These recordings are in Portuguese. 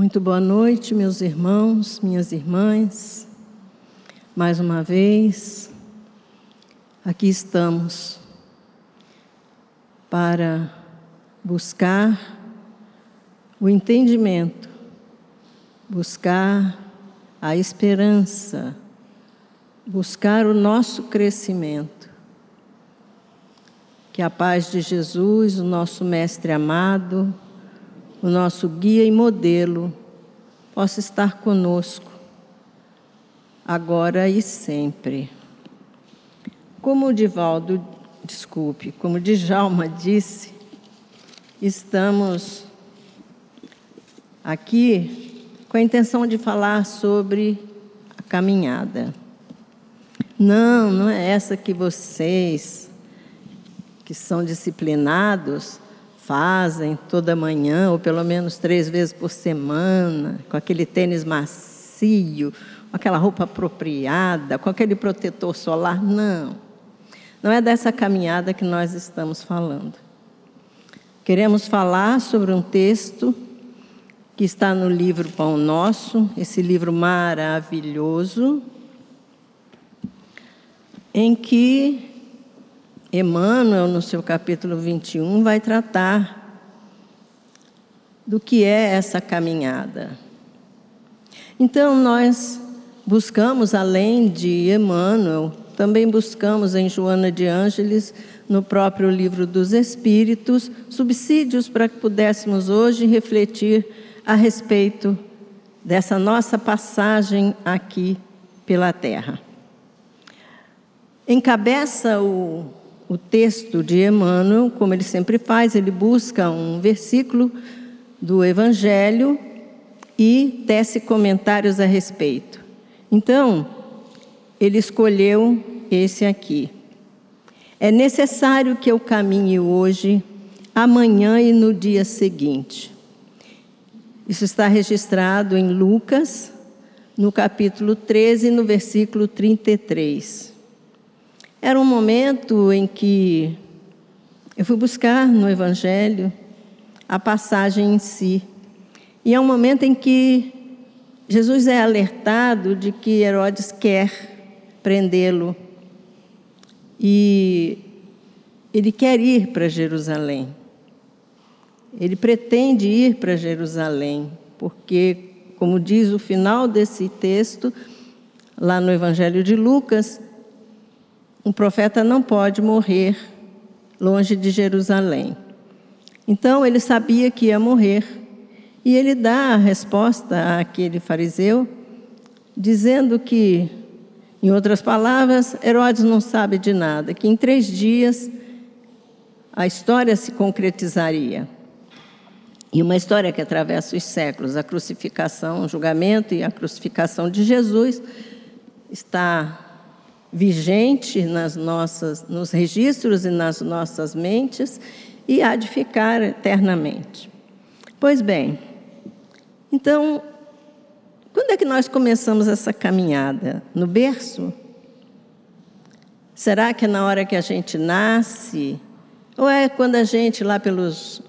Muito boa noite, meus irmãos, minhas irmãs. Mais uma vez, aqui estamos para buscar o entendimento, buscar a esperança, buscar o nosso crescimento. Que a paz de Jesus, o nosso Mestre amado, o nosso guia e modelo, possa estar conosco, agora e sempre. Como o Divaldo, desculpe, como o Djalma disse, estamos aqui com a intenção de falar sobre a caminhada. Não, não é essa que vocês, que são disciplinados, fazem toda manhã, ou pelo menos três vezes por semana, com aquele tênis macio, com aquela roupa apropriada, com aquele protetor solar. Não. Não é dessa caminhada que nós estamos falando. Queremos falar sobre um texto que está no livro Pão Nosso, esse livro maravilhoso, em que Emmanuel, no seu capítulo 21, vai tratar do que é essa caminhada. Então, nós buscamos, além de Emmanuel, também buscamos em Joana de Ângeles, no próprio livro dos Espíritos, subsídios para que pudéssemos hoje refletir a respeito dessa nossa passagem aqui pela Terra. Encabeça o o texto de Emmanuel, como ele sempre faz, ele busca um versículo do Evangelho e tece comentários a respeito. Então, ele escolheu esse aqui. É necessário que eu caminhe hoje, amanhã e no dia seguinte. Isso está registrado em Lucas, no capítulo 13, no versículo 33. Era um momento em que eu fui buscar no Evangelho a passagem em si. E é um momento em que Jesus é alertado de que Herodes quer prendê-lo. E ele quer ir para Jerusalém. Ele pretende ir para Jerusalém, porque, como diz o final desse texto, lá no Evangelho de Lucas, um profeta não pode morrer longe de Jerusalém. Então ele sabia que ia morrer e ele dá a resposta àquele fariseu, dizendo que, em outras palavras, Herodes não sabe de nada, que em três dias a história se concretizaria. E uma história que atravessa os séculos, a crucificação, o julgamento e a crucificação de Jesus, está vigente nas nossas, nos registros e nas nossas mentes e há de ficar eternamente. Pois bem, então, quando é que nós começamos essa caminhada? No berço? Será que é na hora que a gente nasce? Ou é quando a gente, lá pelos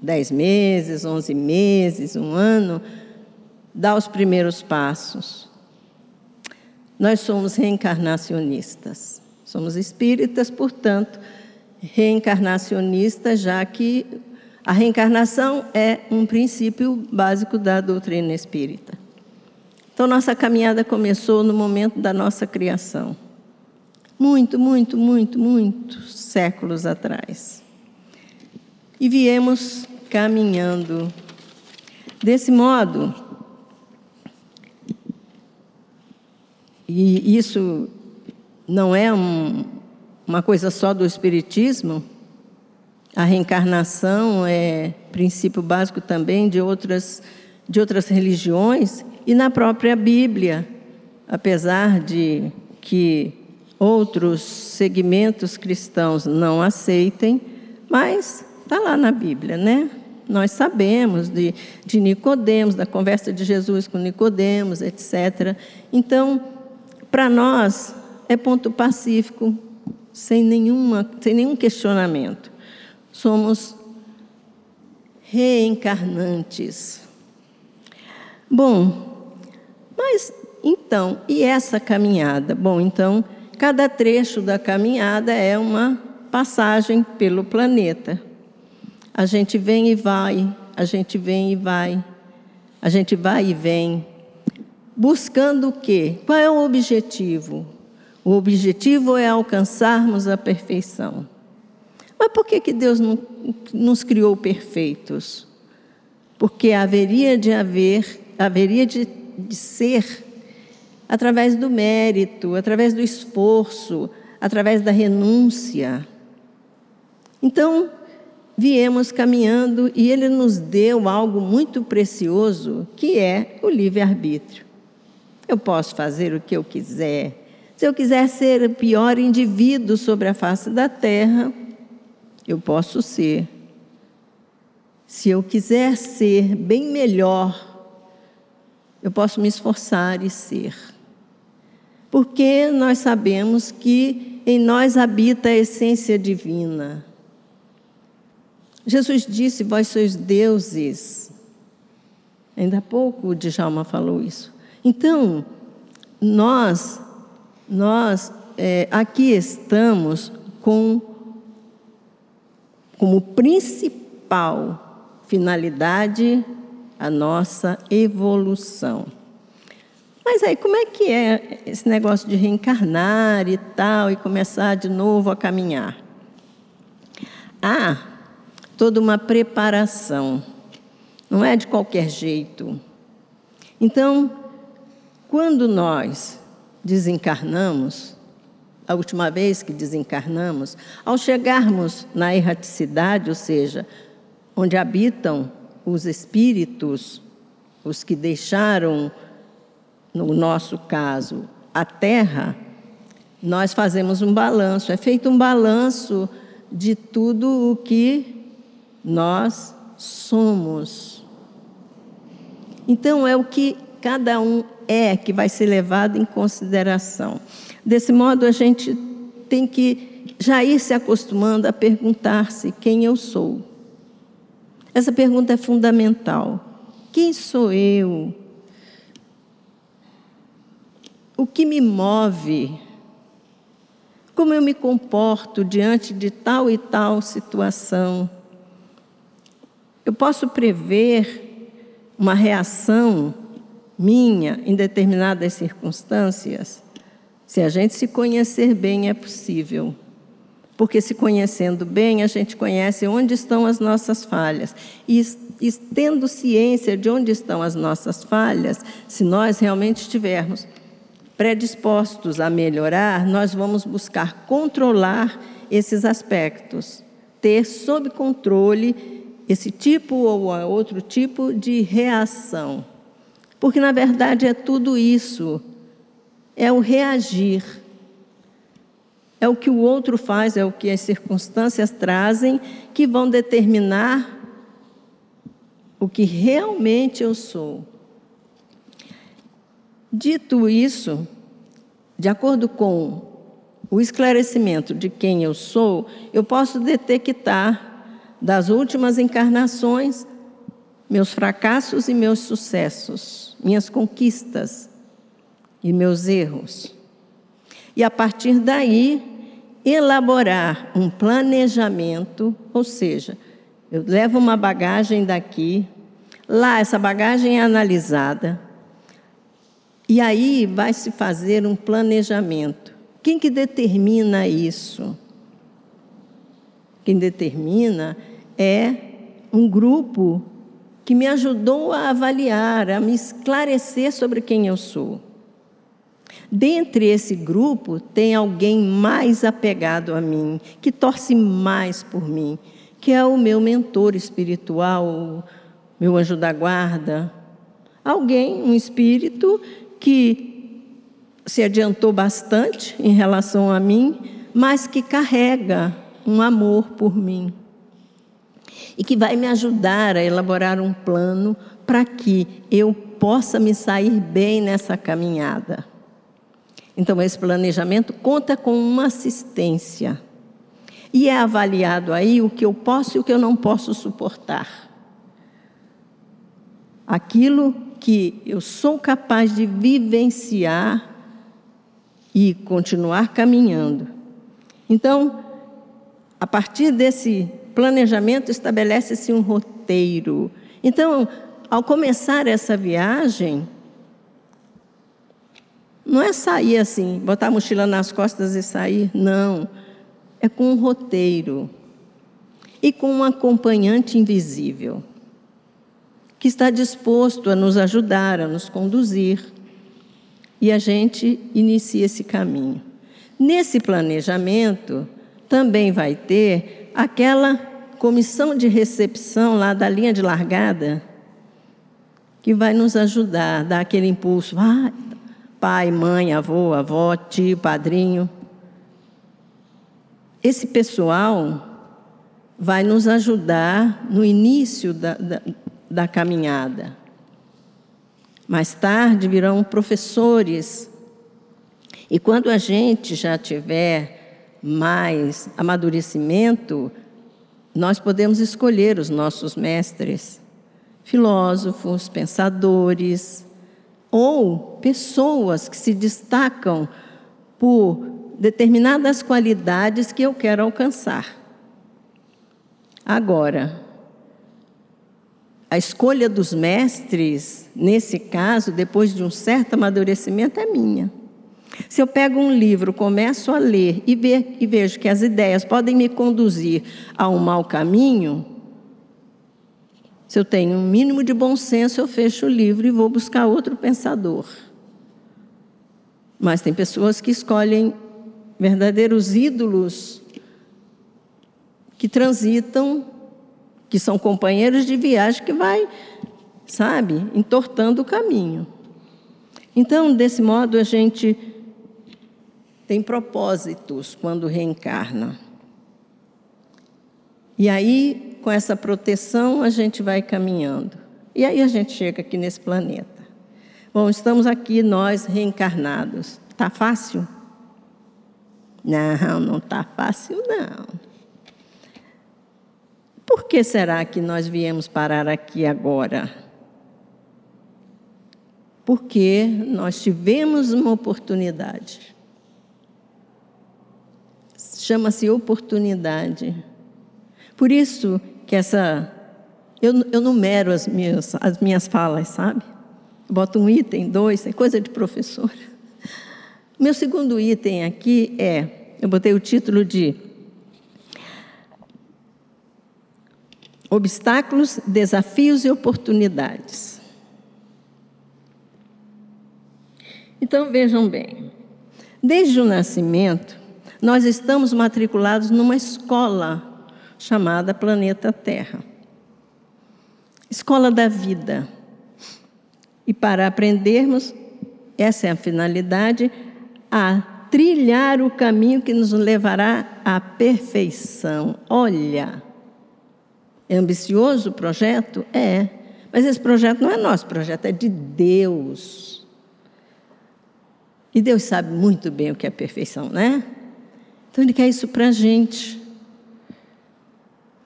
dez meses, onze meses, um ano, dá os primeiros passos? Nós somos reencarnacionistas. Somos espíritas, portanto, reencarnacionistas, já que a reencarnação é um princípio básico da doutrina espírita. Então, nossa caminhada começou no momento da nossa criação. Muito, muito, muito, muitos séculos atrás. E viemos caminhando. Desse modo, E isso não é um, uma coisa só do Espiritismo. A reencarnação é princípio básico também de outras, de outras religiões e na própria Bíblia, apesar de que outros segmentos cristãos não aceitem, mas está lá na Bíblia, né? Nós sabemos de, de Nicodemos, da conversa de Jesus com Nicodemos, etc. Então, para nós, é ponto pacífico, sem, nenhuma, sem nenhum questionamento. Somos reencarnantes. Bom, mas então, e essa caminhada? Bom, então, cada trecho da caminhada é uma passagem pelo planeta. A gente vem e vai, a gente vem e vai, a gente vai e vem, buscando o quê? Qual é o objetivo? O objetivo é alcançarmos a perfeição. Mas por que, que Deus não nos criou perfeitos? Porque haveria de haver, haveria de, de ser através do mérito, através do esforço, através da renúncia. Então, viemos caminhando e Ele nos deu algo muito precioso, que é o livre-arbítrio. Eu posso fazer o que eu quiser. Se eu quiser ser o pior indivíduo sobre a face da terra, eu posso ser. Se eu quiser ser bem melhor, eu posso me esforçar e ser. Porque nós sabemos que em nós habita a essência divina. Jesus disse: Vós sois deuses. Ainda há pouco o Djalma falou isso. Então, nós, nós é, aqui estamos com como principal finalidade a nossa evolução. Mas aí, como é que é esse negócio de reencarnar e tal, e começar de novo a caminhar? Há toda uma preparação, não é de qualquer jeito. Então, quando nós desencarnamos, a última vez que desencarnamos, ao chegarmos na erraticidade, ou seja, onde habitam os espíritos, os que deixaram, no nosso caso, a terra, nós fazemos um balanço, é feito um balanço de tudo o que nós somos. Então, é o que cada um é que vai ser levado em consideração. Desse modo, a gente tem que já ir se acostumando a perguntar-se quem eu sou. Essa pergunta é fundamental. Quem sou eu? O que me move? Como eu me comporto diante de tal e tal situação? Eu posso prever uma reação minha em determinadas circunstâncias? Se a gente se conhecer bem, é possível. Porque se conhecendo bem, a gente conhece onde estão as nossas falhas. E, e tendo ciência de onde estão as nossas falhas, se nós realmente estivermos predispostos a melhorar, nós vamos buscar controlar esses aspectos, ter sob controle esse tipo ou outro tipo de reação. Porque, na verdade, é tudo isso é o reagir. É o que o outro faz, é o que as circunstâncias trazem que vão determinar o que realmente eu sou. Dito isso, de acordo com o esclarecimento de quem eu sou, eu posso detectar das últimas encarnações meus fracassos e meus sucessos, minhas conquistas e meus erros. E a partir daí, elaborar um planejamento, ou seja, eu levo uma bagagem daqui, lá essa bagagem é analisada, e aí vai se fazer um planejamento. Quem que determina isso? Quem determina é um grupo que me ajudou a avaliar, a me esclarecer sobre quem eu sou. Dentre esse grupo, tem alguém mais apegado a mim, que torce mais por mim, que é o meu mentor espiritual, meu anjo da guarda. Alguém, um espírito que se adiantou bastante em relação a mim, mas que carrega um amor por mim. E que vai me ajudar a elaborar um plano para que eu possa me sair bem nessa caminhada. Então, esse planejamento conta com uma assistência. E é avaliado aí o que eu posso e o que eu não posso suportar. Aquilo que eu sou capaz de vivenciar e continuar caminhando. Então, a partir desse planejamento, estabelece-se um roteiro. Então, ao começar essa viagem, não é sair assim, botar a mochila nas costas e sair, não. É com um roteiro e com um acompanhante invisível que está disposto a nos ajudar, a nos conduzir. E a gente inicia esse caminho. Nesse planejamento, também vai ter aquela comissão de recepção lá da linha de largada, que vai nos ajudar, dar aquele impulso. Ah, pai, mãe, avô, avó, tio, padrinho. Esse pessoal vai nos ajudar no início da, da, da caminhada. Mais tarde virão professores. E quando a gente já tiver mais amadurecimento, nós podemos escolher os nossos mestres, filósofos, pensadores, ou pessoas que se destacam por determinadas qualidades que eu quero alcançar. Agora, a escolha dos mestres, nesse caso, depois de um certo amadurecimento, é minha. Se eu pego um livro, começo a ler e, ver, e vejo que as ideias podem me conduzir a um mau caminho, se eu tenho um mínimo de bom senso, eu fecho o livro e vou buscar outro pensador. Mas tem pessoas que escolhem verdadeiros ídolos que transitam que são companheiros de viagem que vai, sabe, entortando o caminho. Então, desse modo, a gente tem propósitos quando reencarna. E aí, com essa proteção, a gente vai caminhando. E aí a gente chega aqui nesse planeta. Bom, estamos aqui nós reencarnados. Tá fácil? Não, não tá fácil não. Por que será que nós viemos parar aqui agora? Porque nós tivemos uma oportunidade. Chama-se oportunidade. Por isso que essa. Eu, eu numero as minhas, as minhas falas, sabe? boto um item, dois, é coisa de professor. Meu segundo item aqui é: eu botei o título de Obstáculos, desafios e oportunidades. Então vejam bem, desde o nascimento, nós estamos matriculados numa escola chamada Planeta Terra Escola da Vida. E para aprendermos, essa é a finalidade, a trilhar o caminho que nos levará à perfeição. Olha, é ambicioso o projeto? É. Mas esse projeto não é nosso, projeto é de Deus. E Deus sabe muito bem o que é perfeição, né? Então Ele quer isso para a gente.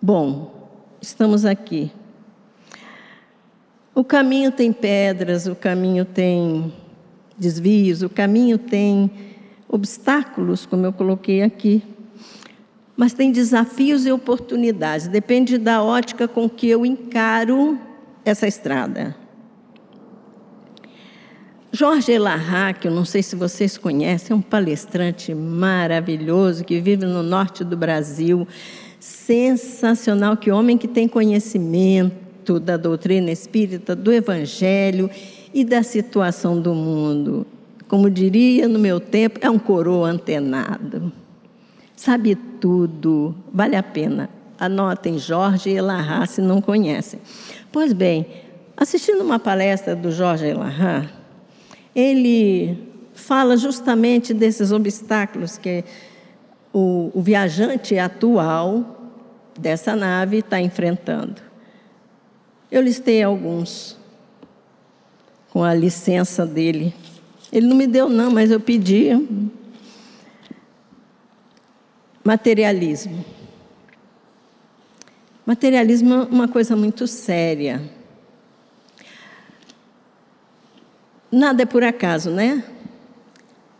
Bom, estamos aqui. O caminho tem pedras, o caminho tem desvios, o caminho tem obstáculos, como eu coloquei aqui mas tem desafios e oportunidades. Depende da ótica com que eu encaro essa estrada. Jorge Elarrat, que eu não sei se vocês conhecem, é um palestrante maravilhoso que vive no norte do Brasil. Sensacional, que homem que tem conhecimento da doutrina espírita, do evangelho e da situação do mundo. Como diria no meu tempo, é um coroa antenado sabe tudo, vale a pena. Anotem Jorge Elahá se não conhecem. Pois bem, assistindo uma palestra do Jorge Elahá, ele fala justamente desses obstáculos que o, o viajante atual dessa nave está enfrentando. Eu listei alguns, com a licença dele. Ele não me deu, não, mas eu pedi. Materialismo. Materialismo é uma coisa muito séria. Nada é por acaso, né?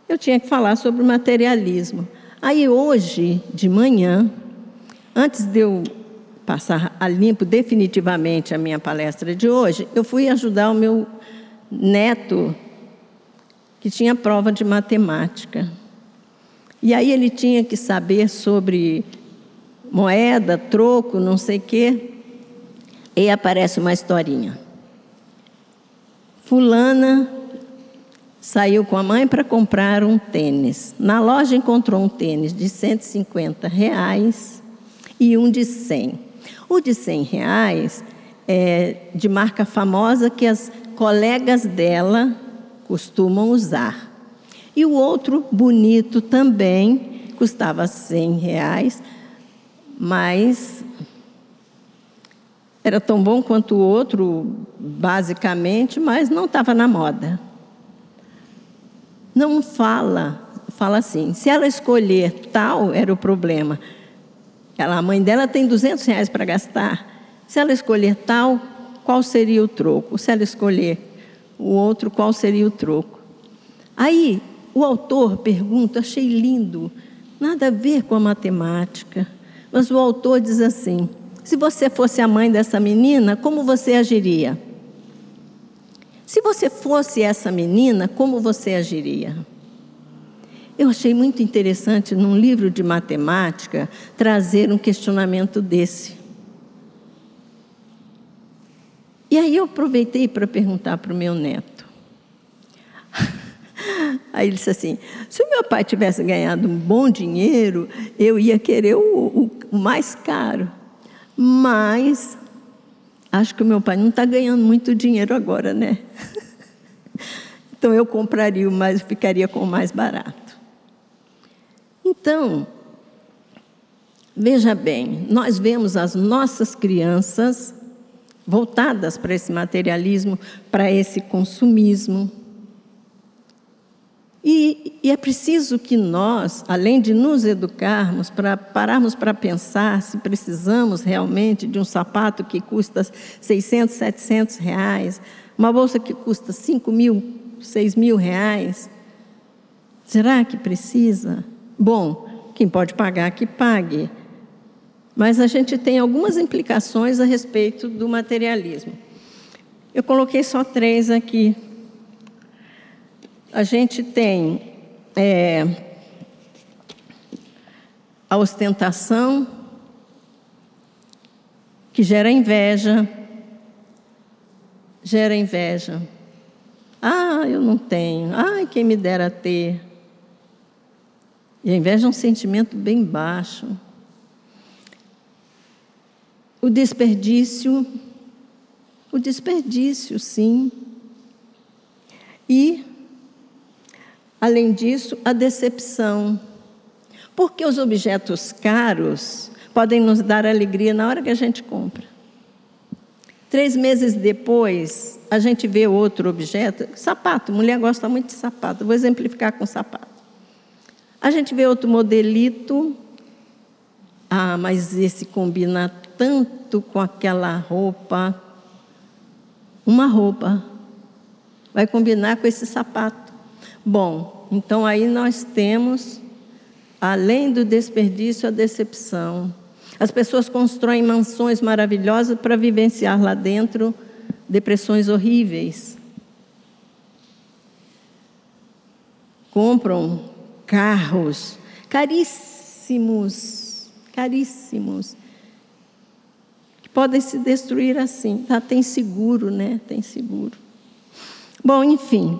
Eu tinha que falar sobre o materialismo. Aí hoje, de manhã, antes de eu passar a limpo definitivamente a minha palestra de hoje, eu fui ajudar o meu neto que tinha prova de matemática. E aí ele tinha que saber sobre moeda, troco, não sei quê. E aparece uma historinha. Fulana saiu com a mãe para comprar um tênis. Na loja encontrou um tênis de 150 reais e um de 100. O de 100 reais é de marca famosa que as colegas dela costumam usar. E o outro, bonito também, custava 100 reais, mas era tão bom quanto o outro, basicamente, mas não estava na moda. Não fala, fala assim, se ela escolher tal, era o problema. Ela, a mãe dela tem 200 reais para gastar. Se ela escolher tal, qual seria o troco? Se ela escolher o outro qual seria o troco. Aí o autor pergunta, achei lindo, nada a ver com a matemática, mas o autor diz assim: se você fosse a mãe dessa menina, como você agiria? Se você fosse essa menina, como você agiria? Eu achei muito interessante, num livro de matemática, trazer um questionamento desse. E aí eu aproveitei para perguntar para o meu neto. Aí ele disse assim: se o meu pai tivesse ganhado um bom dinheiro, eu ia querer o, o, o mais caro. Mas acho que o meu pai não está ganhando muito dinheiro agora, né? Então eu compraria o mais, ficaria com o mais barato. Então, veja bem, nós vemos as nossas crianças voltadas para esse materialismo, para esse consumismo. E, e, é preciso que nós, além de nos educarmos, para pararmos para pensar se precisamos realmente de um sapato que custa 600, 700 reais, uma bolsa que custa 5 mil, 6 mil reais. Será que precisa? Bom, quem pode pagar, que pague. Mas a gente tem algumas implicações a respeito do materialismo. Eu coloquei só três aqui. A gente tem é, a ostentação, que gera inveja, gera inveja. Ah, eu não tenho. Ai, quem me dera ter. E a inveja é um sentimento bem baixo. O desperdício, o desperdício, sim. E, além disso, a decepção. Porque os objetos caros podem nos dar alegria na hora que a gente compra. Três meses depois, a gente vê outro objeto, sapato, mulher gosta muito de sapato, vou exemplificar com sapato. A gente vê outro modelito, ah, mas esse combina tanto com aquela roupa. Uma roupa vai combinar com esse sapato. Bom, então aí nós temos, além do desperdício, a decepção. As pessoas constroem mansões maravilhosas para vivenciar lá dentro depressões horríveis. Compram carros caríssimos caríssimos, que podem se destruir assim. Tá, tem seguro, né? Tem seguro. Bom, enfim,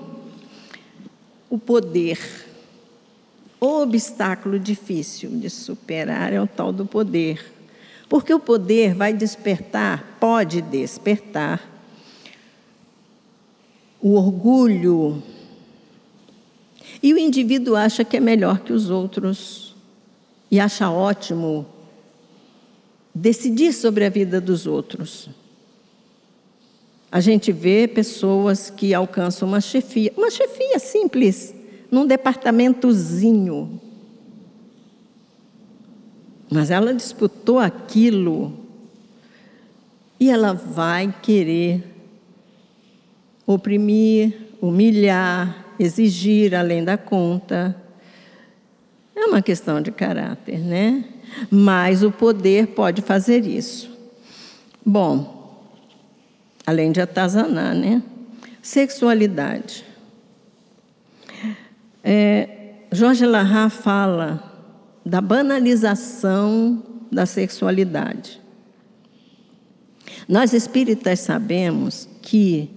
o poder. O obstáculo difícil de superar é o tal do poder. Porque o poder vai despertar, pode despertar, o orgulho. E o indivíduo acha que é melhor que os outros e acha ótimo decidir sobre a vida dos outros. A gente vê pessoas que alcançam uma chefia, uma chefia simples, num departamentozinho. Mas ela disputou aquilo e ela vai querer oprimir, humilhar, exigir além da conta. É uma questão de caráter, né? Mas o poder pode fazer isso. Bom, além de atazanar, né? Sexualidade. É, Jorge Larra fala da banalização da sexualidade. Nós espíritas sabemos que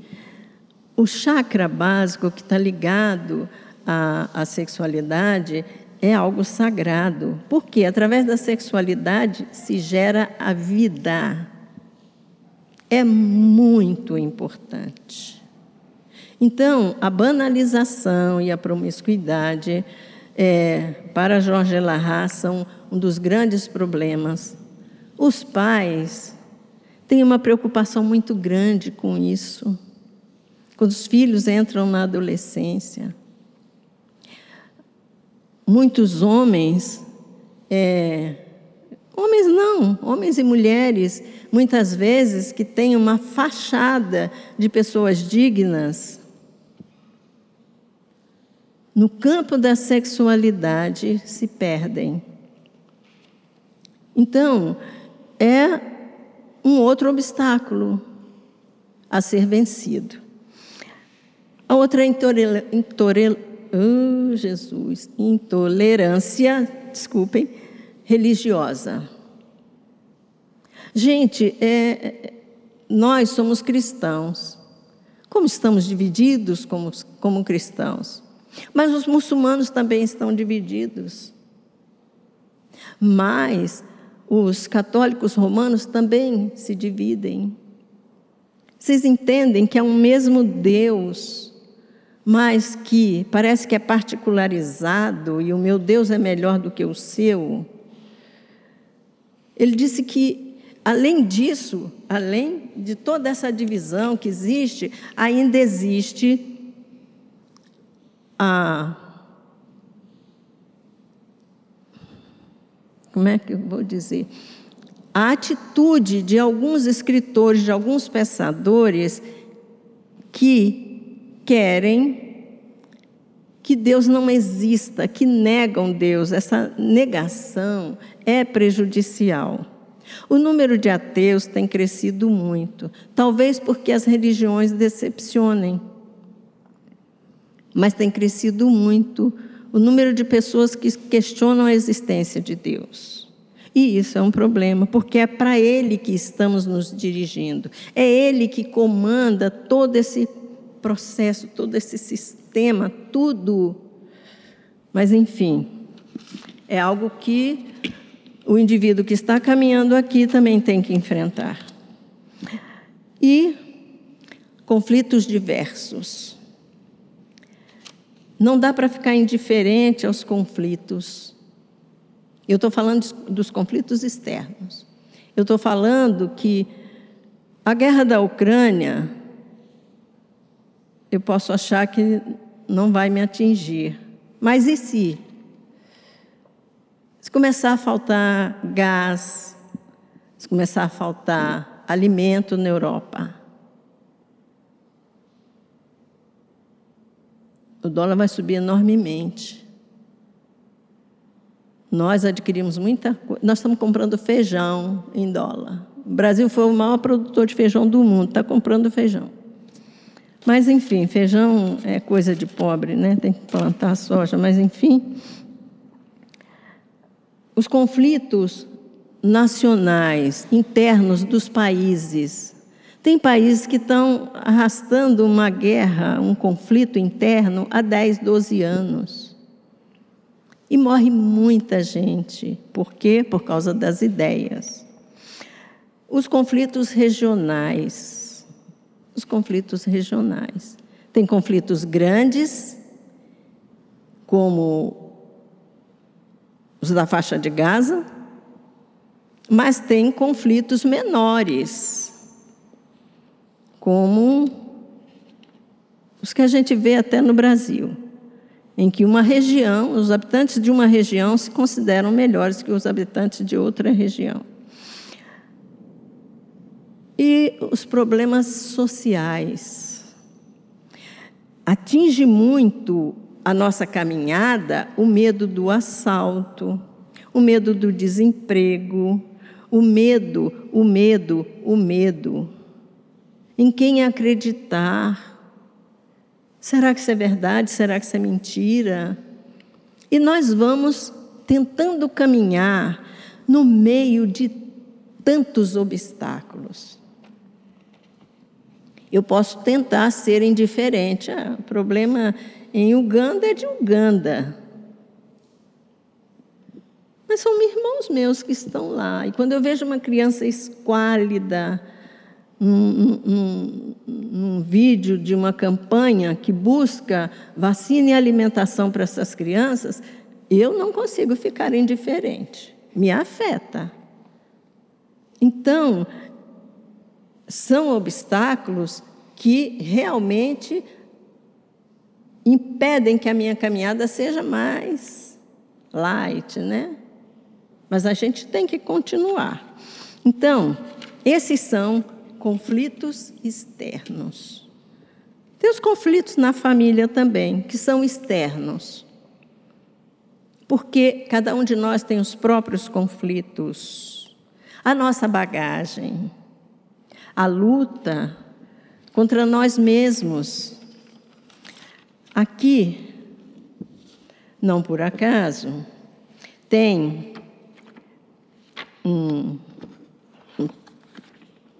o chakra básico que está ligado à, à sexualidade é algo sagrado, porque através da sexualidade se gera a vida. É muito importante. Então, a banalização e a promiscuidade, é, para Jorge Larra, são um dos grandes problemas. Os pais têm uma preocupação muito grande com isso. Quando os filhos entram na adolescência, muitos homens, é, homens não, homens e mulheres, muitas vezes que têm uma fachada de pessoas dignas, no campo da sexualidade se perdem. Então, é um outro obstáculo a ser vencido. A outra intolera, oh, Jesus, intolerância, desculpem, religiosa. Gente, é, nós somos cristãos. Como estamos divididos como, como cristãos? Mas os muçulmanos também estão divididos. Mas os católicos romanos também se dividem. Vocês entendem que é um mesmo Deus, mas que parece que é particularizado e o meu Deus é melhor do que o seu? Ele disse que, além disso, além de toda essa divisão que existe, ainda existe a. Como é que eu vou dizer? A atitude de alguns escritores, de alguns pensadores, que querem que Deus não exista, que negam Deus. Essa negação é prejudicial. O número de ateus tem crescido muito, talvez porque as religiões decepcionem mas tem crescido muito o número de pessoas que questionam a existência de Deus. E isso é um problema, porque é para Ele que estamos nos dirigindo. É Ele que comanda todo esse processo, todo esse sistema, tudo. Mas, enfim, é algo que o indivíduo que está caminhando aqui também tem que enfrentar. E conflitos diversos. Não dá para ficar indiferente aos conflitos. Eu estou falando dos conflitos externos. Eu estou falando que a guerra da Ucrânia, eu posso achar que não vai me atingir. Mas e se? Se começar a faltar gás, se começar a faltar alimento na Europa, o dólar vai subir enormemente. Nós adquirimos muita coisa. Nós estamos comprando feijão em dólar. O Brasil foi o maior produtor de feijão do mundo, está comprando feijão. Mas, enfim, feijão é coisa de pobre, né? tem que plantar soja, mas, enfim. Os conflitos nacionais, internos dos países, tem países que estão arrastando uma guerra, um conflito interno há 10, 12 anos. E morre muita gente. Por quê? Por causa das ideias. Os conflitos regionais. Os conflitos regionais. Tem conflitos grandes, como os da faixa de Gaza, mas tem conflitos menores como os que a gente vê até no Brasil, em que uma região, os habitantes de uma região se consideram melhores que os habitantes de outra região. E os problemas sociais. atinge muito a nossa caminhada o medo do assalto, o medo do desemprego, o medo, o medo, o medo. Em quem acreditar? Será que isso é verdade? Será que isso é mentira? E nós vamos tentando caminhar no meio de tantos obstáculos. Eu posso tentar ser indiferente. Ah, o problema em Uganda é de Uganda. Mas são irmãos meus que estão lá. E quando eu vejo uma criança esquálida, num, num, num, vídeo de uma campanha que busca vacina e alimentação para essas crianças, eu não consigo ficar indiferente. Me afeta. Então, são obstáculos que realmente impedem que a minha caminhada seja mais light, né? Mas a gente tem que continuar. Então, esses são conflitos externos. Tem os conflitos na família também, que são externos. Porque cada um de nós tem os próprios conflitos, a nossa bagagem, a luta contra nós mesmos. Aqui, não por acaso, tem um,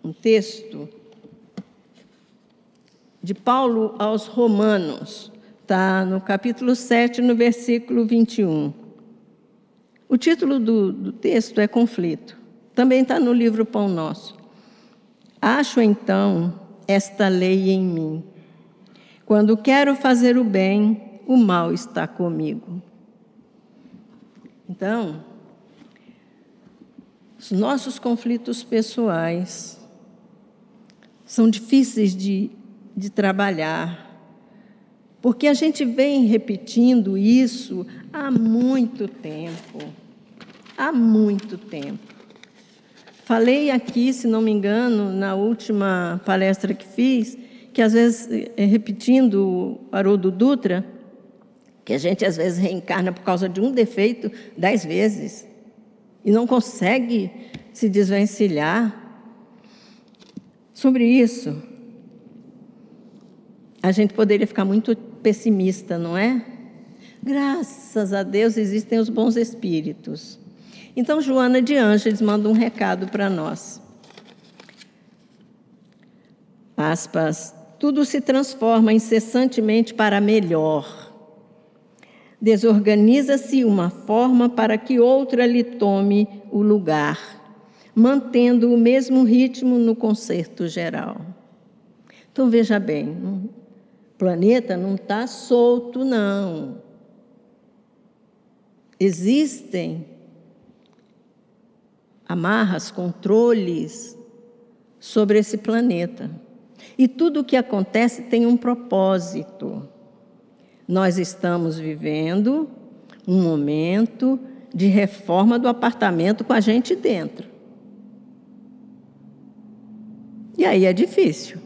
um, texto de Paulo aos Romanos, está no capítulo 7, no versículo 21. O título do, do texto é Conflito. Também está no livro Pão Nosso. Acho então esta lei em mim. Quando quero fazer o bem, o mal está comigo. Então, os nossos conflitos pessoais são difíceis de, de trabalhar, porque a gente vem repetindo isso há muito tempo. Há muito tempo. Falei aqui, se não me engano, na última palestra que fiz, que às vezes, eh, repetindo o Haroldo Dutra, que a gente às vezes reencarna por causa de um defeito dez vezes e não consegue se desvencilhar. Sobre isso, a gente poderia ficar muito pessimista, não é? Graças a Deus existem os bons espíritos. Então, Joana de Ângeles manda um recado para nós. Aspas, tudo se transforma incessantemente para melhor desorganiza-se uma forma para que outra lhe tome o lugar, mantendo o mesmo ritmo no concerto geral. Então veja bem, o planeta não está solto, não. Existem amarras, controles sobre esse planeta. E tudo o que acontece tem um propósito. Nós estamos vivendo um momento de reforma do apartamento com a gente dentro. E aí é difícil.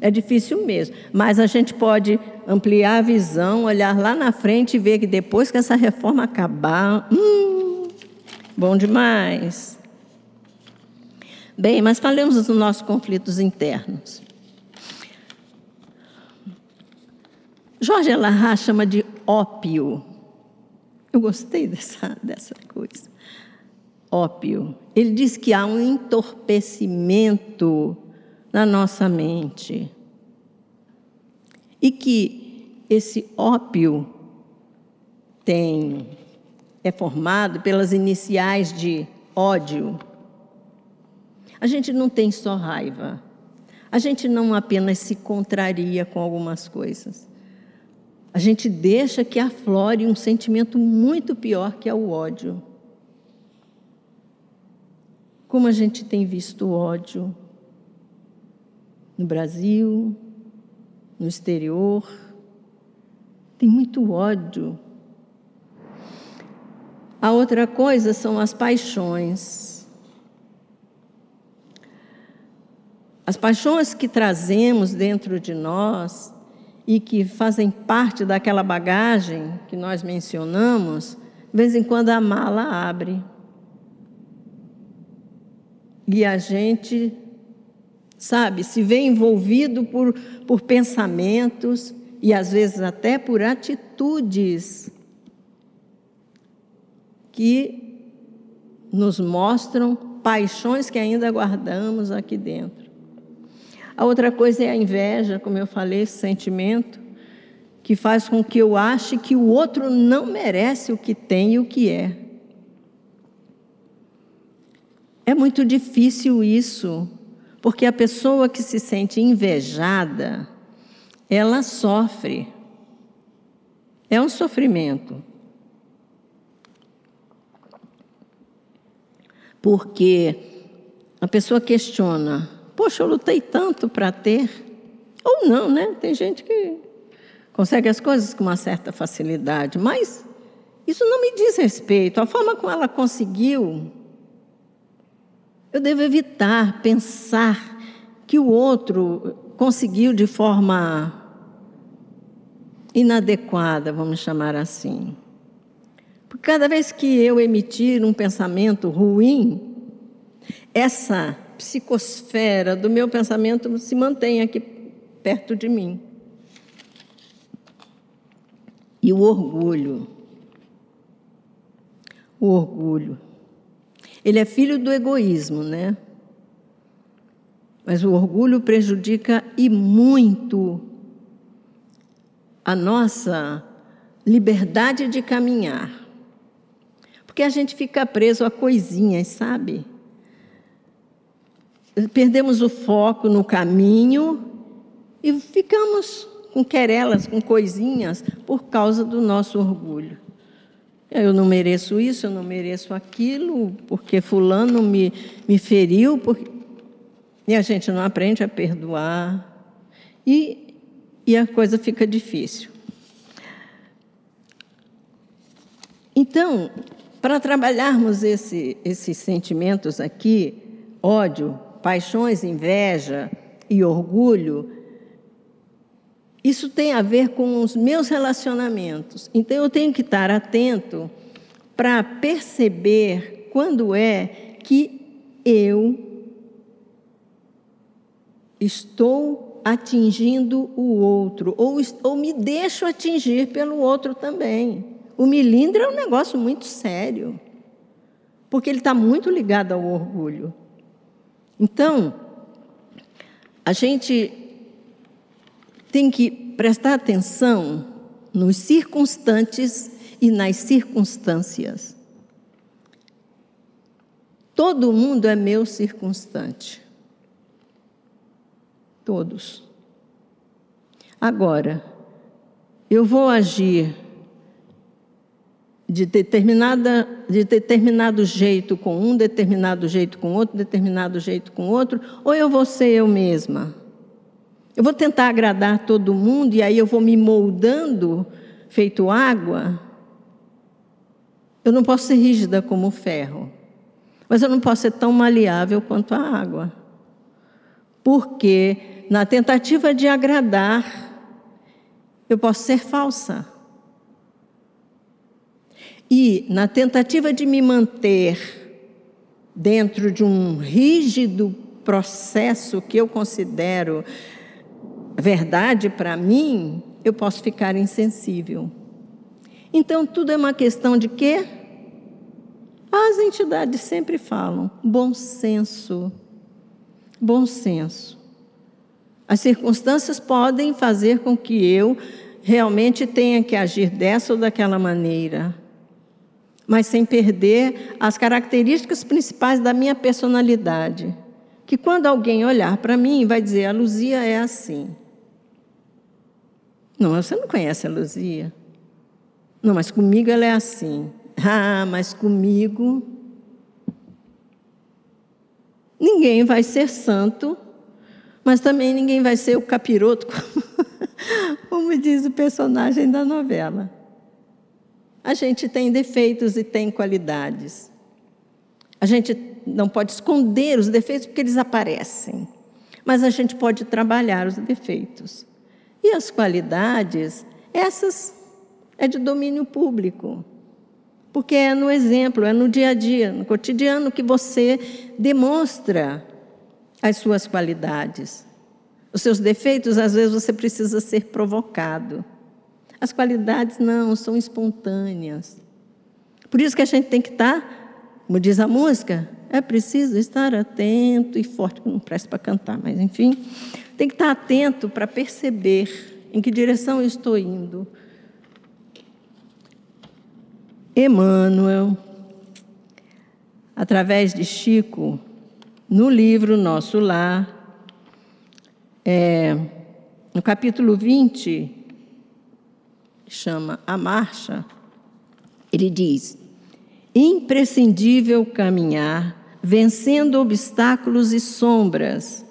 É difícil mesmo. Mas a gente pode ampliar a visão, olhar lá na frente e ver que depois que essa reforma acabar, hum, bom demais. Bem, mas falemos dos nossos conflitos internos. Jorge Alahá chama de ópio. Eu gostei dessa, dessa coisa. Ópio. Ele diz que há um entorpecimento na nossa mente. E que esse ópio tem é formado pelas iniciais de ódio. A gente não tem só raiva. A gente não apenas se contraria com algumas coisas a gente deixa que aflore um sentimento muito pior que é o ódio. Como a gente tem visto ódio no Brasil, no exterior, tem muito ódio. A outra coisa são as paixões. As paixões que trazemos dentro de nós e que fazem parte daquela bagagem que nós mencionamos, de vez em quando a mala abre. E a gente, sabe, se vê envolvido por, por pensamentos e às vezes até por atitudes que nos mostram paixões que ainda guardamos aqui dentro. A outra coisa é a inveja, como eu falei, esse sentimento que faz com que eu ache que o outro não merece o que tem e o que é. É muito difícil isso, porque a pessoa que se sente invejada, ela sofre. É um sofrimento. Porque a pessoa questiona: Poxa, eu lutei tanto para ter. Ou não, né? Tem gente que consegue as coisas com uma certa facilidade, mas isso não me diz respeito. A forma como ela conseguiu eu devo evitar pensar que o outro conseguiu de forma inadequada, vamos chamar assim. Porque cada vez que eu emitir um pensamento ruim, essa psicosfera do meu pensamento se mantém aqui perto de mim. E o orgulho. O orgulho. Ele é filho do egoísmo, né? Mas o orgulho prejudica e muito a nossa liberdade de caminhar. Porque a gente fica preso a coisinhas, sabe? Perdemos o foco no caminho e ficamos com querelas, com coisinhas, por causa do nosso orgulho. Eu não mereço isso, eu não mereço aquilo, porque fulano me, me feriu. Porque... E a gente não aprende a perdoar. E, e a coisa fica difícil. Então, para trabalharmos esse, esses sentimentos aqui, ódio, paixões, inveja e orgulho, isso tem a ver com os meus relacionamentos. Então eu tenho que estar atento para perceber quando é que eu estou atingindo o outro, ou, ou me deixo atingir pelo outro também. O milindre é um negócio muito sério, porque ele está muito ligado ao orgulho. Então, a gente tem que prestar atenção nos circunstantes e nas circunstâncias. Todo mundo é meu circunstante. Todos. Agora, eu vou agir de, determinada, de determinado jeito com um, determinado jeito com outro, determinado jeito com outro, ou eu vou ser eu mesma? Eu vou tentar agradar todo mundo e aí eu vou me moldando feito água. Eu não posso ser rígida como o ferro, mas eu não posso ser tão maleável quanto a água. Porque na tentativa de agradar, eu posso ser falsa. E na tentativa de me manter dentro de um rígido processo que eu considero verdade para mim, eu posso ficar insensível. Então, tudo é uma questão de quê? As entidades sempre falam bom senso. Bom senso. As circunstâncias podem fazer com que eu realmente tenha que agir dessa ou daquela maneira, mas sem perder as características principais da minha personalidade. Que quando alguém olhar para mim, vai dizer: a Luzia é assim. Não, você não conhece a Luzia. Não, mas comigo ela é assim. Ah, mas comigo. Ninguém vai ser santo, mas também ninguém vai ser o capiroto, como diz o personagem da novela. A gente tem defeitos e tem qualidades. A gente não pode esconder os defeitos porque eles aparecem, mas a gente pode trabalhar os defeitos. E as qualidades, essas é de domínio público. Porque é no exemplo, é no dia a dia, no cotidiano que você demonstra as suas qualidades. Os seus defeitos, às vezes, você precisa ser provocado. As qualidades não, são espontâneas. Por isso que a gente tem que estar, como diz a música, é preciso estar atento e forte, não presta para cantar, mas enfim, tem que estar atento para perceber em que direção eu estou indo. Emmanuel, através de Chico, no livro Nosso Lar, é, no capítulo 20, chama A Marcha, ele diz: imprescindível caminhar, vencendo obstáculos e sombras,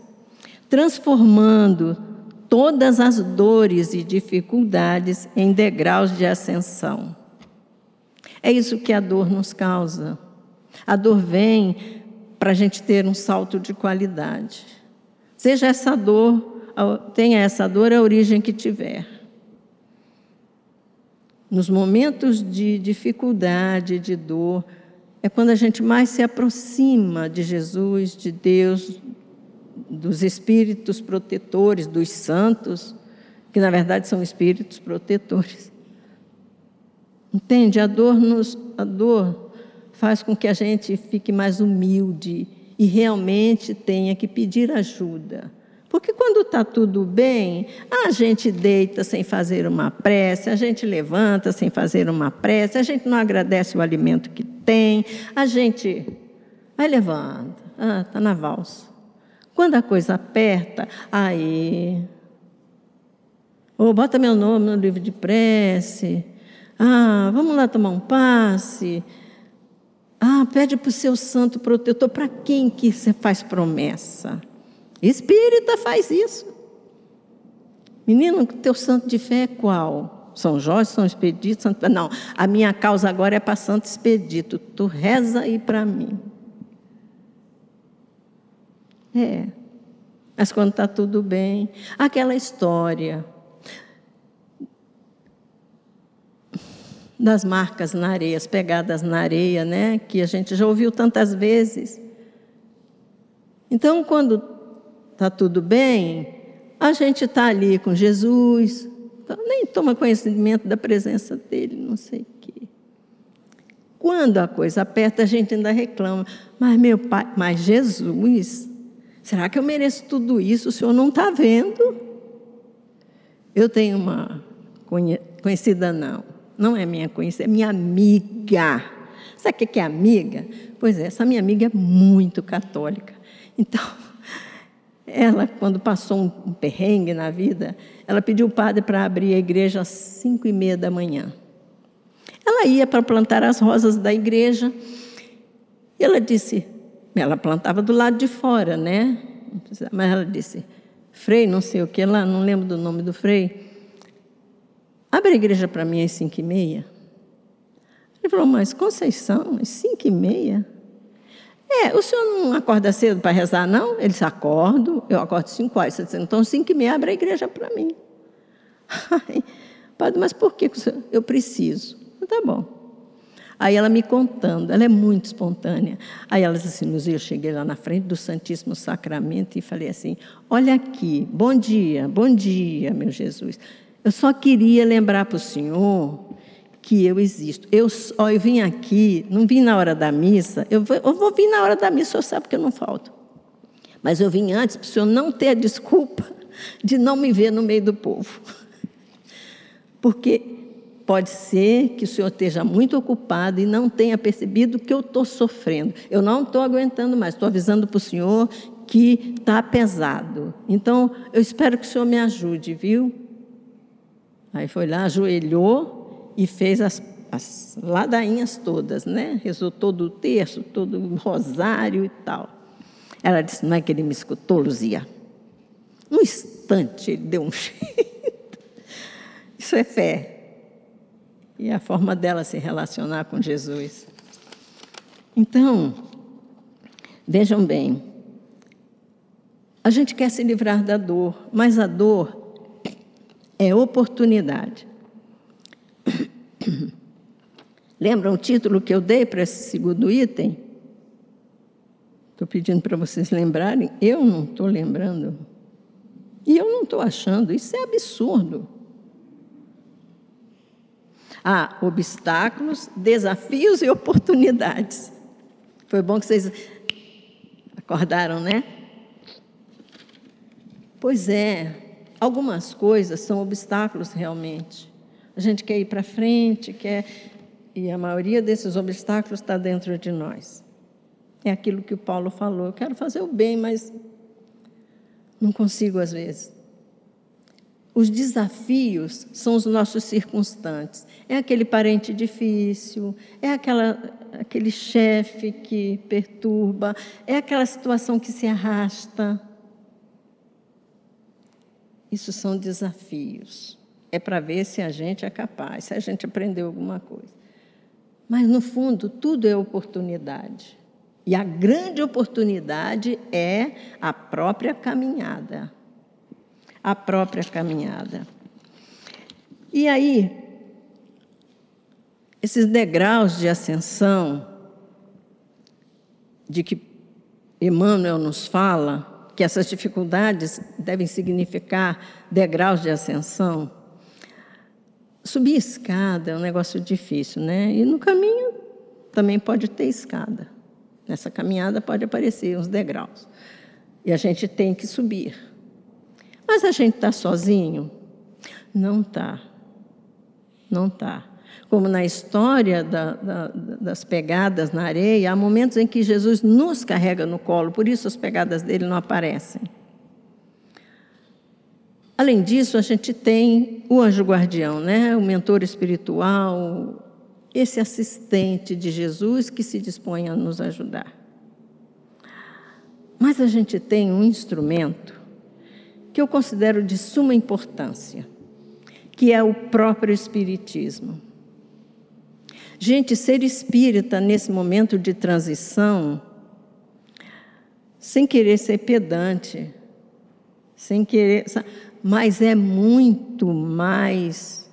transformando todas as dores e dificuldades em degraus de ascensão. É isso que a dor nos causa. A dor vem para a gente ter um salto de qualidade. Seja essa dor, tenha essa dor a origem que tiver nos momentos de dificuldade, de dor, é quando a gente mais se aproxima de Jesus, de Deus, dos espíritos protetores, dos santos, que na verdade são espíritos protetores. Entende? A dor nos a dor faz com que a gente fique mais humilde e realmente tenha que pedir ajuda. Porque quando está tudo bem, a gente deita sem fazer uma prece, a gente levanta sem fazer uma prece, a gente não agradece o alimento que tem, a gente vai levanta, ah, está na valsa. Quando a coisa aperta, aí. Ou bota meu nome no livro de prece. Ah, vamos lá tomar um passe. Ah, pede para o seu santo protetor. Para quem que você faz promessa? Espírita faz isso. Menino, teu santo de fé é qual? São Jorge, São Expedito, Santo... Não, a minha causa agora é para Santo Expedito. Tu reza aí para mim. É. Mas quando está tudo bem, aquela história das marcas na areia, as pegadas na areia, né? Que a gente já ouviu tantas vezes. Então, quando está tudo bem, a gente está ali com Jesus, então nem toma conhecimento da presença dele, não sei o quê. Quando a coisa aperta, a gente ainda reclama, mas meu pai, mas Jesus, será que eu mereço tudo isso? O senhor não está vendo? Eu tenho uma conhecida, não, não é minha conhecida, é minha amiga. Sabe o que é amiga? Pois é, essa minha amiga é muito católica. Então, ela, quando passou um perrengue na vida, ela pediu o padre para abrir a igreja às cinco e meia da manhã. Ela ia para plantar as rosas da igreja e ela disse, ela plantava do lado de fora, né? Mas ela disse, Frei, não sei o que lá, não lembro do nome do Frei, abre a igreja para mim às cinco e meia. Ele falou, mas Conceição, às cinco e meia? É, o senhor não acorda cedo para rezar, não? Ele disse, acordo, eu acordo cinco horas. Disse, então, cinco e meia, abre a igreja para mim. Ai, padre, mas por que eu preciso? Tá bom. Aí ela me contando, ela é muito espontânea. Aí ela disse assim, eu cheguei lá na frente do Santíssimo Sacramento e falei assim, olha aqui, bom dia, bom dia, meu Jesus. Eu só queria lembrar para o senhor que eu existo. Eu, ó, eu vim aqui, não vim na hora da missa, eu vou, eu vou vir na hora da missa, o senhor sabe que eu não falto. Mas eu vim antes para o senhor não ter a desculpa de não me ver no meio do povo. Porque pode ser que o senhor esteja muito ocupado e não tenha percebido que eu estou sofrendo. Eu não estou aguentando mais, estou avisando para o senhor que está pesado. Então, eu espero que o senhor me ajude, viu? Aí foi lá, ajoelhou, e fez as, as ladainhas todas, né? Rezou todo o terço, todo o rosário e tal. Ela disse: Não é que ele me escutou, Luzia? Num instante ele deu um jeito. Isso é fé. E a forma dela se relacionar com Jesus. Então, vejam bem, a gente quer se livrar da dor, mas a dor é oportunidade. Lembram o título que eu dei para esse segundo item? Estou pedindo para vocês lembrarem. Eu não estou lembrando. E eu não estou achando. Isso é absurdo. Ah, obstáculos, desafios e oportunidades. Foi bom que vocês acordaram, né? Pois é, algumas coisas são obstáculos realmente. A gente quer ir para frente, quer. E a maioria desses obstáculos está dentro de nós. É aquilo que o Paulo falou. Eu quero fazer o bem, mas não consigo às vezes. Os desafios são os nossos circunstantes. É aquele parente difícil, é aquela, aquele chefe que perturba, é aquela situação que se arrasta. Isso são desafios. É para ver se a gente é capaz, se a gente aprendeu alguma coisa. Mas, no fundo, tudo é oportunidade. E a grande oportunidade é a própria caminhada a própria caminhada. E aí, esses degraus de ascensão, de que Emmanuel nos fala, que essas dificuldades devem significar degraus de ascensão. Subir escada é um negócio difícil, né? E no caminho também pode ter escada. Nessa caminhada pode aparecer uns degraus. E a gente tem que subir. Mas a gente está sozinho? Não está. Não está. Como na história da, da, das pegadas na areia, há momentos em que Jesus nos carrega no colo, por isso as pegadas dele não aparecem. Além disso, a gente tem o anjo guardião, né? o mentor espiritual, esse assistente de Jesus que se dispõe a nos ajudar. Mas a gente tem um instrumento que eu considero de suma importância, que é o próprio Espiritismo. Gente, ser espírita nesse momento de transição, sem querer ser pedante, sem querer. Mas é muito mais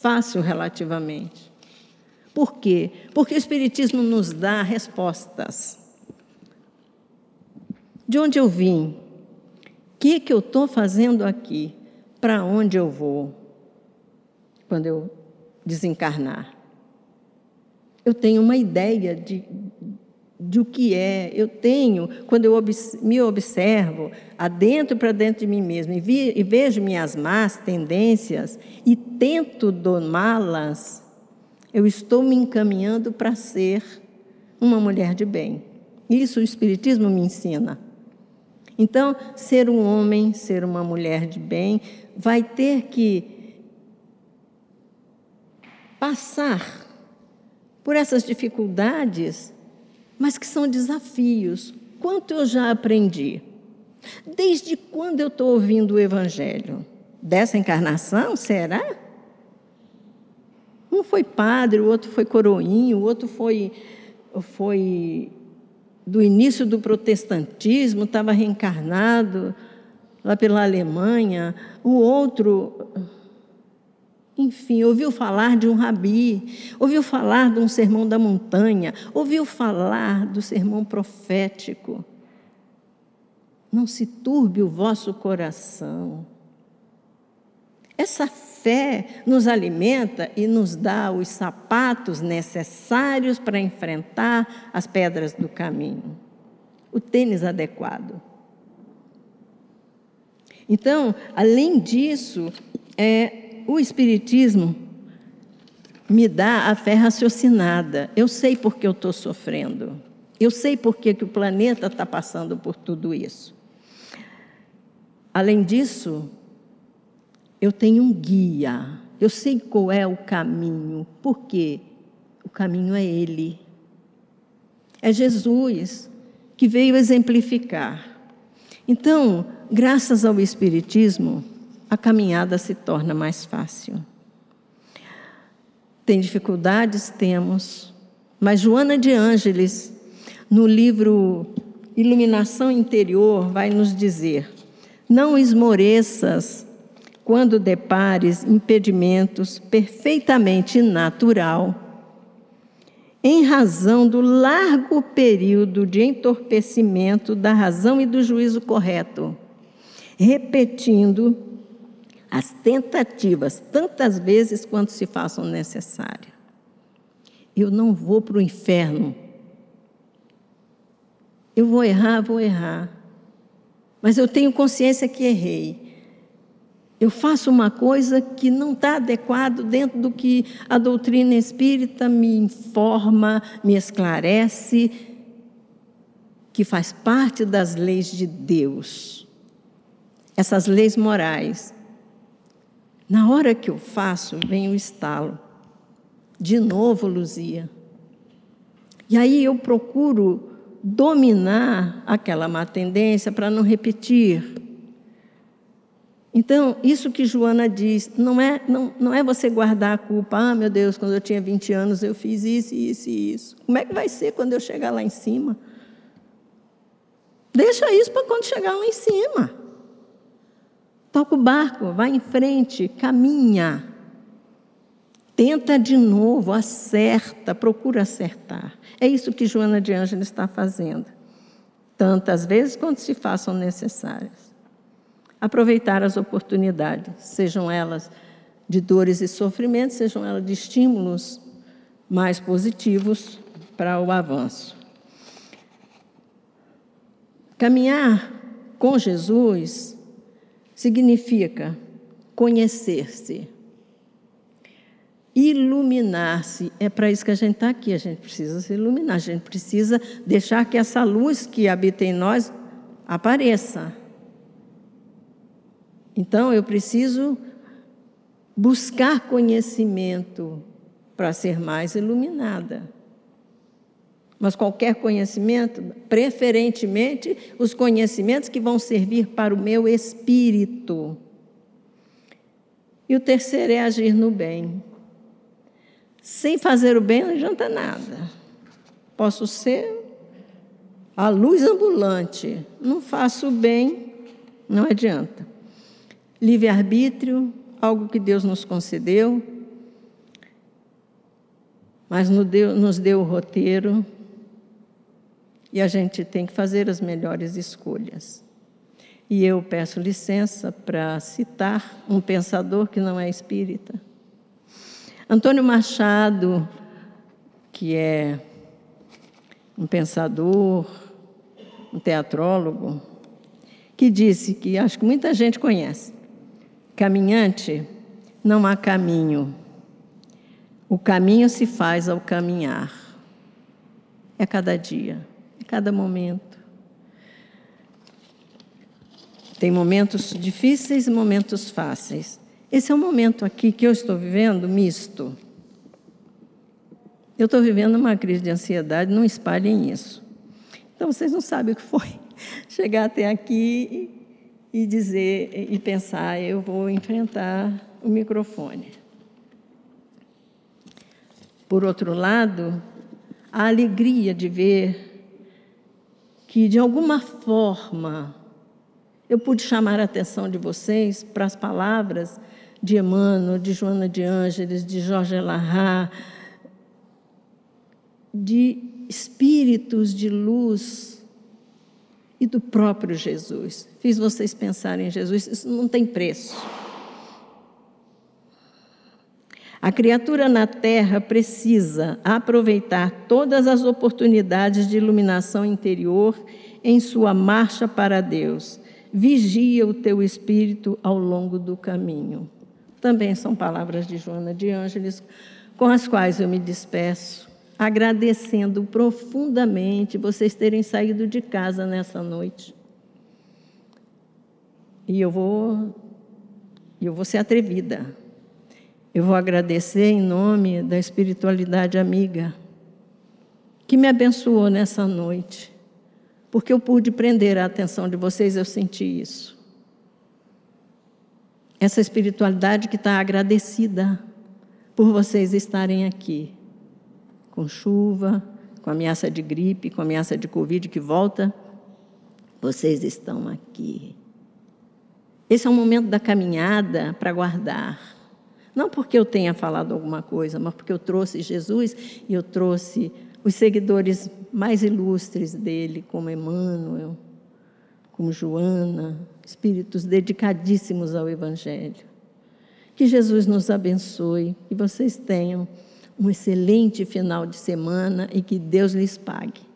fácil relativamente. Por quê? Porque o Espiritismo nos dá respostas. De onde eu vim? que, que eu estou fazendo aqui? Para onde eu vou quando eu desencarnar? Eu tenho uma ideia de, de o que é. Eu tenho, quando eu me observo adentro para dentro de mim mesmo e, vi, e vejo minhas más tendências e tento domá-las, eu estou me encaminhando para ser uma mulher de bem. Isso o Espiritismo me ensina. Então, ser um homem, ser uma mulher de bem, vai ter que passar por essas dificuldades, mas que são desafios. Quanto eu já aprendi? Desde quando eu estou ouvindo o Evangelho? Dessa encarnação, será? Um foi padre, o outro foi coroinho, o outro foi, foi do início do protestantismo, estava reencarnado lá pela Alemanha, o outro, enfim, ouviu falar de um rabi, ouviu falar de um sermão da montanha, ouviu falar do sermão profético. Não se turbe o vosso coração. Essa fé nos alimenta e nos dá os sapatos necessários para enfrentar as pedras do caminho. O tênis adequado. Então, além disso, é, o Espiritismo me dá a fé raciocinada. Eu sei por que eu estou sofrendo. Eu sei por que, que o planeta está passando por tudo isso. Além disso, eu tenho um guia, eu sei qual é o caminho, porque o caminho é Ele. É Jesus que veio exemplificar. Então, graças ao Espiritismo, a caminhada se torna mais fácil. Tem dificuldades? Temos. Mas Joana de Ângeles, no livro Iluminação Interior, vai nos dizer: não esmoreças quando depares impedimentos perfeitamente natural, em razão do largo período de entorpecimento da razão e do juízo correto, repetindo as tentativas tantas vezes quanto se façam necessárias. Eu não vou para o inferno. Eu vou errar, vou errar. Mas eu tenho consciência que errei eu faço uma coisa que não está adequado dentro do que a doutrina espírita me informa, me esclarece, que faz parte das leis de Deus. Essas leis morais. Na hora que eu faço, vem o estalo. De novo, Luzia. E aí eu procuro dominar aquela má tendência para não repetir. Então, isso que Joana diz, não é, não, não é você guardar a culpa. Ah, meu Deus, quando eu tinha 20 anos eu fiz isso, isso e isso. Como é que vai ser quando eu chegar lá em cima? Deixa isso para quando chegar lá em cima. Toca o barco, vai em frente, caminha. Tenta de novo, acerta, procura acertar. É isso que Joana de Ângela está fazendo. Tantas vezes quanto se façam necessárias aproveitar as oportunidades, sejam elas de dores e sofrimentos, sejam elas de estímulos mais positivos para o avanço. Caminhar com Jesus significa conhecer-se, iluminar-se. É para isso que a gente está aqui, a gente precisa se iluminar, a gente precisa deixar que essa luz que habita em nós apareça. Então, eu preciso buscar conhecimento para ser mais iluminada. Mas qualquer conhecimento, preferentemente os conhecimentos que vão servir para o meu espírito. E o terceiro é agir no bem. Sem fazer o bem não adianta nada. Posso ser a luz ambulante, não faço o bem, não adianta livre-arbítrio, algo que Deus nos concedeu, mas nos deu, nos deu o roteiro e a gente tem que fazer as melhores escolhas. E eu peço licença para citar um pensador que não é espírita. Antônio Machado, que é um pensador, um teatrólogo, que disse que acho que muita gente conhece. Caminhante, não há caminho. O caminho se faz ao caminhar. É cada dia, cada momento. Tem momentos difíceis e momentos fáceis. Esse é um momento aqui que eu estou vivendo misto. Eu estou vivendo uma crise de ansiedade, não espalhem isso. Então vocês não sabem o que foi chegar até aqui e dizer e pensar, eu vou enfrentar o microfone. Por outro lado, a alegria de ver que de alguma forma eu pude chamar a atenção de vocês para as palavras de Emmanuel, de Joana de Ângeles, de Jorge Larrat, de espíritos de luz e do próprio Jesus. Fiz vocês pensarem em Jesus, isso não tem preço. A criatura na terra precisa aproveitar todas as oportunidades de iluminação interior em sua marcha para Deus. Vigia o teu espírito ao longo do caminho. Também são palavras de Joana de Ângeles, com as quais eu me despeço agradecendo profundamente vocês terem saído de casa nessa noite. E eu vou, eu vou ser atrevida. Eu vou agradecer em nome da espiritualidade amiga que me abençoou nessa noite, porque eu pude prender a atenção de vocês, eu senti isso. Essa espiritualidade que está agradecida por vocês estarem aqui com chuva, com ameaça de gripe, com ameaça de Covid que volta, vocês estão aqui. Esse é o momento da caminhada para guardar. Não porque eu tenha falado alguma coisa, mas porque eu trouxe Jesus e eu trouxe os seguidores mais ilustres dele, como Emmanuel, como Joana, espíritos dedicadíssimos ao Evangelho. Que Jesus nos abençoe, que vocês tenham um excelente final de semana e que Deus lhes pague.